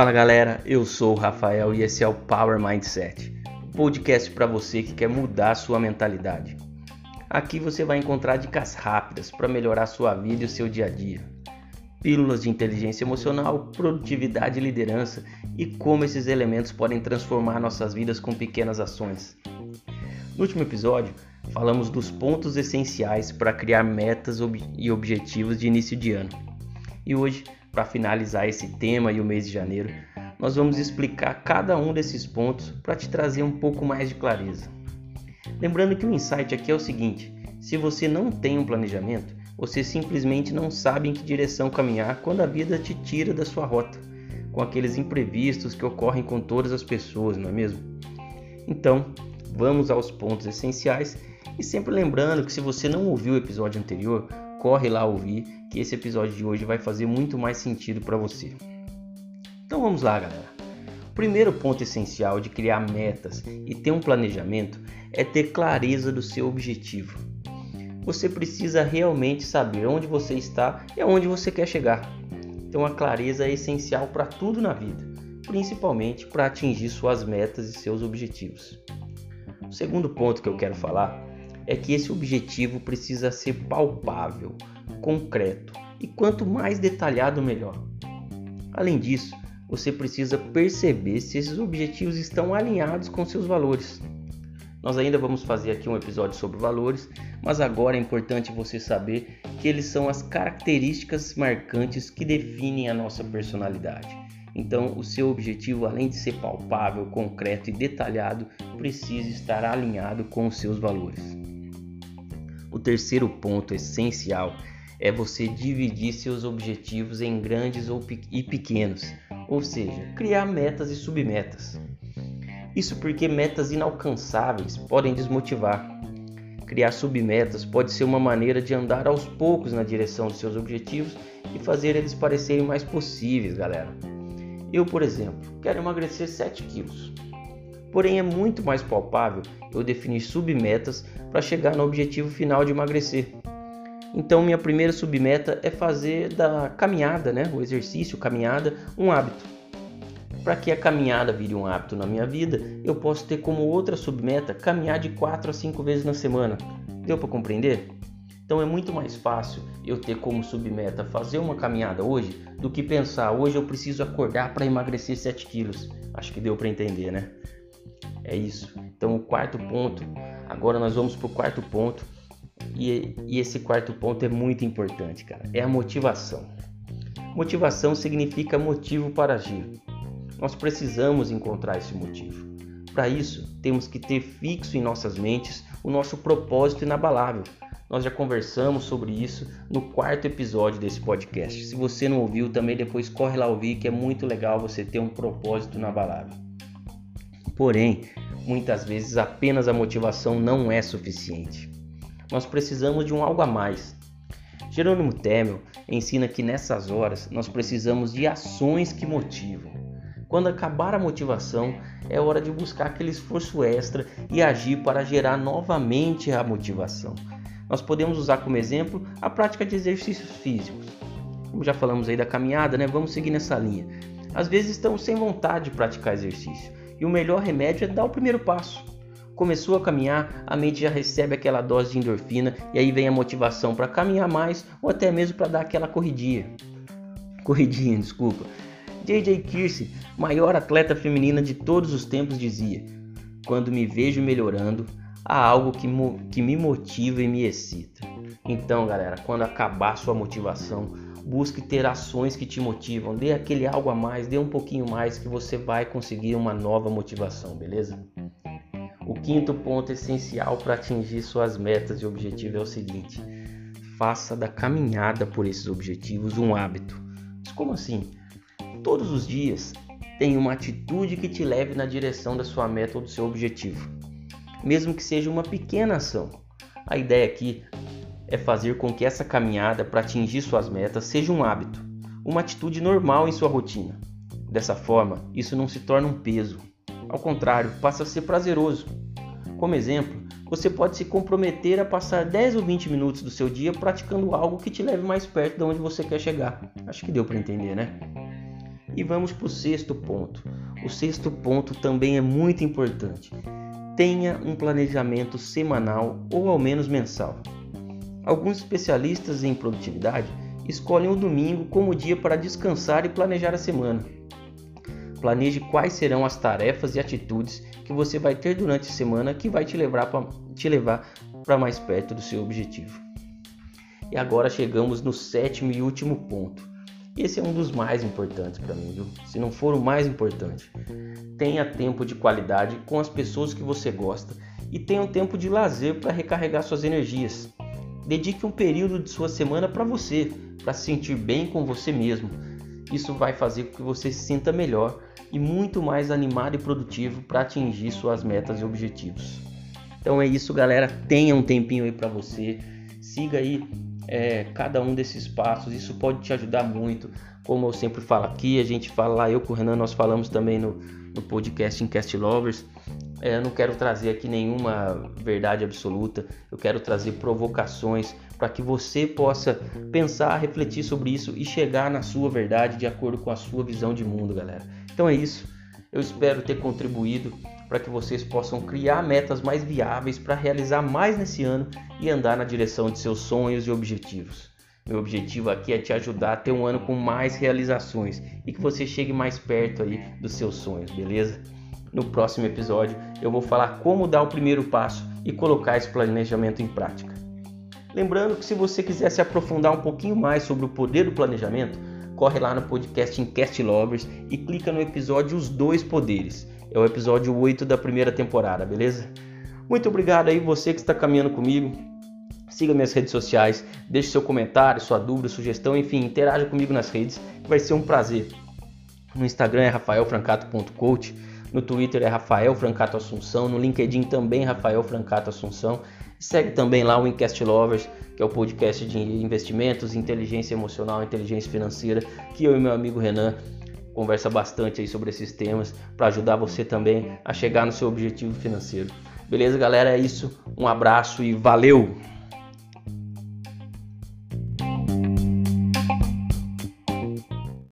Fala galera, eu sou o Rafael e esse é o Power Mindset, podcast para você que quer mudar sua mentalidade. Aqui você vai encontrar dicas rápidas para melhorar sua vida e o seu dia a dia. Pílulas de inteligência emocional, produtividade e liderança e como esses elementos podem transformar nossas vidas com pequenas ações. No último episódio, falamos dos pontos essenciais para criar metas e objetivos de início de ano. E hoje, para finalizar esse tema e o mês de janeiro, nós vamos explicar cada um desses pontos para te trazer um pouco mais de clareza. Lembrando que o insight aqui é o seguinte: se você não tem um planejamento, você simplesmente não sabe em que direção caminhar quando a vida te tira da sua rota, com aqueles imprevistos que ocorrem com todas as pessoas, não é mesmo? Então, vamos aos pontos essenciais e sempre lembrando que se você não ouviu o episódio anterior, corre lá ouvir, que esse episódio de hoje vai fazer muito mais sentido para você. Então vamos lá, galera. O primeiro ponto essencial de criar metas e ter um planejamento é ter clareza do seu objetivo. Você precisa realmente saber onde você está e aonde você quer chegar. Então a clareza é essencial para tudo na vida, principalmente para atingir suas metas e seus objetivos. O segundo ponto que eu quero falar é que esse objetivo precisa ser palpável, concreto e quanto mais detalhado, melhor. Além disso, você precisa perceber se esses objetivos estão alinhados com seus valores. Nós ainda vamos fazer aqui um episódio sobre valores, mas agora é importante você saber que eles são as características marcantes que definem a nossa personalidade. Então, o seu objetivo, além de ser palpável, concreto e detalhado, precisa estar alinhado com os seus valores. O terceiro ponto essencial é você dividir seus objetivos em grandes e pequenos, ou seja, criar metas e submetas. Isso porque metas inalcançáveis podem desmotivar. Criar submetas pode ser uma maneira de andar aos poucos na direção dos seus objetivos e fazer eles parecerem mais possíveis, galera. Eu, por exemplo, quero emagrecer 7 quilos. Porém, é muito mais palpável eu definir submetas para chegar no objetivo final de emagrecer. Então, minha primeira submeta é fazer da caminhada, né, o exercício, caminhada, um hábito. Para que a caminhada vire um hábito na minha vida, eu posso ter como outra submeta caminhar de 4 a 5 vezes na semana. Deu para compreender? Então é muito mais fácil eu ter como submeta fazer uma caminhada hoje do que pensar hoje eu preciso acordar para emagrecer 7 quilos. Acho que deu para entender, né? É isso. Então, o quarto ponto, agora nós vamos para o quarto ponto, e, e esse quarto ponto é muito importante, cara. É a motivação. Motivação significa motivo para agir. Nós precisamos encontrar esse motivo. Para isso, temos que ter fixo em nossas mentes o nosso propósito inabalável. Nós já conversamos sobre isso no quarto episódio desse podcast. Se você não ouviu, também depois corre lá ouvir, que é muito legal você ter um propósito inabalável. Porém, muitas vezes apenas a motivação não é suficiente. Nós precisamos de um algo a mais. Jerônimo Temel ensina que nessas horas nós precisamos de ações que motivam. Quando acabar a motivação, é hora de buscar aquele esforço extra e agir para gerar novamente a motivação. Nós podemos usar como exemplo a prática de exercícios físicos. Como já falamos aí da caminhada, né? Vamos seguir nessa linha. Às vezes estamos sem vontade de praticar exercício, e o melhor remédio é dar o primeiro passo. Começou a caminhar, a mente já recebe aquela dose de endorfina e aí vem a motivação para caminhar mais ou até mesmo para dar aquela corridinha. Corridinha, desculpa. JJ Kirse, maior atleta feminina de todos os tempos, dizia: Quando me vejo melhorando, há algo que, que me motiva e me excita. Então, galera, quando acabar sua motivação, Busque ter ações que te motivam, dê aquele algo a mais, dê um pouquinho mais que você vai conseguir uma nova motivação, beleza? O quinto ponto essencial para atingir suas metas e objetivos é o seguinte: faça da caminhada por esses objetivos um hábito. Mas como assim? Todos os dias tenha uma atitude que te leve na direção da sua meta ou do seu objetivo, mesmo que seja uma pequena ação. A ideia aqui é fazer com que essa caminhada para atingir suas metas seja um hábito, uma atitude normal em sua rotina. Dessa forma, isso não se torna um peso. Ao contrário, passa a ser prazeroso. Como exemplo, você pode se comprometer a passar 10 ou 20 minutos do seu dia praticando algo que te leve mais perto de onde você quer chegar. Acho que deu para entender, né? E vamos para o sexto ponto. O sexto ponto também é muito importante. Tenha um planejamento semanal ou ao menos mensal. Alguns especialistas em produtividade escolhem o domingo como dia para descansar e planejar a semana. Planeje quais serão as tarefas e atitudes que você vai ter durante a semana que vai te levar para mais perto do seu objetivo. E agora chegamos no sétimo e último ponto. Esse é um dos mais importantes para mim, viu? se não for o mais importante. Tenha tempo de qualidade com as pessoas que você gosta e tenha um tempo de lazer para recarregar suas energias. Dedique um período de sua semana para você, para se sentir bem com você mesmo. Isso vai fazer com que você se sinta melhor e muito mais animado e produtivo para atingir suas metas e objetivos. Então é isso, galera. Tenha um tempinho aí para você. Siga aí é, cada um desses passos. Isso pode te ajudar muito. Como eu sempre falo aqui, a gente fala lá, eu com o Renan, nós falamos também no, no podcast Cast Lovers. É, eu não quero trazer aqui nenhuma verdade absoluta, eu quero trazer provocações para que você possa pensar, refletir sobre isso e chegar na sua verdade de acordo com a sua visão de mundo, galera. Então é isso. Eu espero ter contribuído para que vocês possam criar metas mais viáveis para realizar mais nesse ano e andar na direção de seus sonhos e objetivos. Meu objetivo aqui é te ajudar a ter um ano com mais realizações e que você chegue mais perto aí dos seus sonhos, beleza? No próximo episódio eu vou falar como dar o primeiro passo e colocar esse planejamento em prática. Lembrando que se você quiser se aprofundar um pouquinho mais sobre o poder do planejamento, corre lá no podcast Cast Lovers e clica no episódio Os Dois Poderes. É o episódio 8 da primeira temporada, beleza? Muito obrigado aí você que está caminhando comigo. Siga minhas redes sociais, deixe seu comentário, sua dúvida, sugestão, enfim, interaja comigo nas redes, vai ser um prazer. No Instagram é rafaelfrancato.coach, no Twitter é Rafael Francato Assunção, no LinkedIn também Rafael Francato Assunção. Segue também lá o Incast Lovers, que é o podcast de investimentos, inteligência emocional, inteligência financeira, que eu e meu amigo Renan conversa bastante aí sobre esses temas para ajudar você também a chegar no seu objetivo financeiro. Beleza, galera? É isso. Um abraço e valeu!